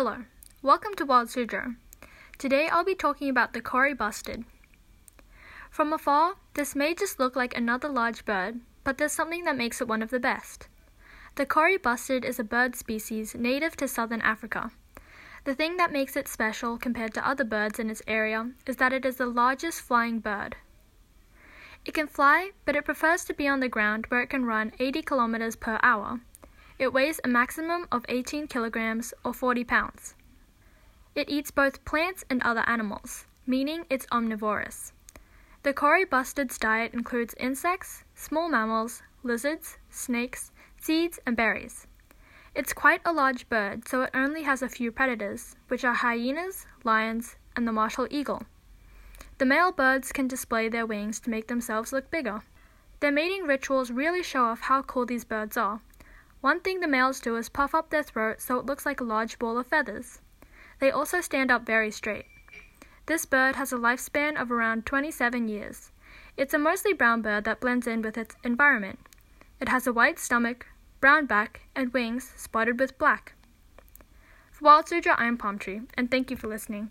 Hello, welcome to Wild Suzhou. Today I'll be talking about the Kori bustard. From afar, this may just look like another large bird, but there's something that makes it one of the best. The Kori bustard is a bird species native to southern Africa. The thing that makes it special compared to other birds in its area is that it is the largest flying bird. It can fly, but it prefers to be on the ground where it can run 80 kilometers per hour. It weighs a maximum of 18 kilograms or 40 pounds. It eats both plants and other animals, meaning it's omnivorous. The Kori bustard's diet includes insects, small mammals, lizards, snakes, seeds, and berries. It's quite a large bird, so it only has a few predators, which are hyenas, lions, and the martial eagle. The male birds can display their wings to make themselves look bigger. Their mating rituals really show off how cool these birds are. One thing the males do is puff up their throat so it looks like a large ball of feathers. They also stand up very straight. This bird has a lifespan of around 27 years. It's a mostly brown bird that blends in with its environment. It has a white stomach, brown back, and wings spotted with black. For Wild Suzhou, I'm Palm Tree, and thank you for listening.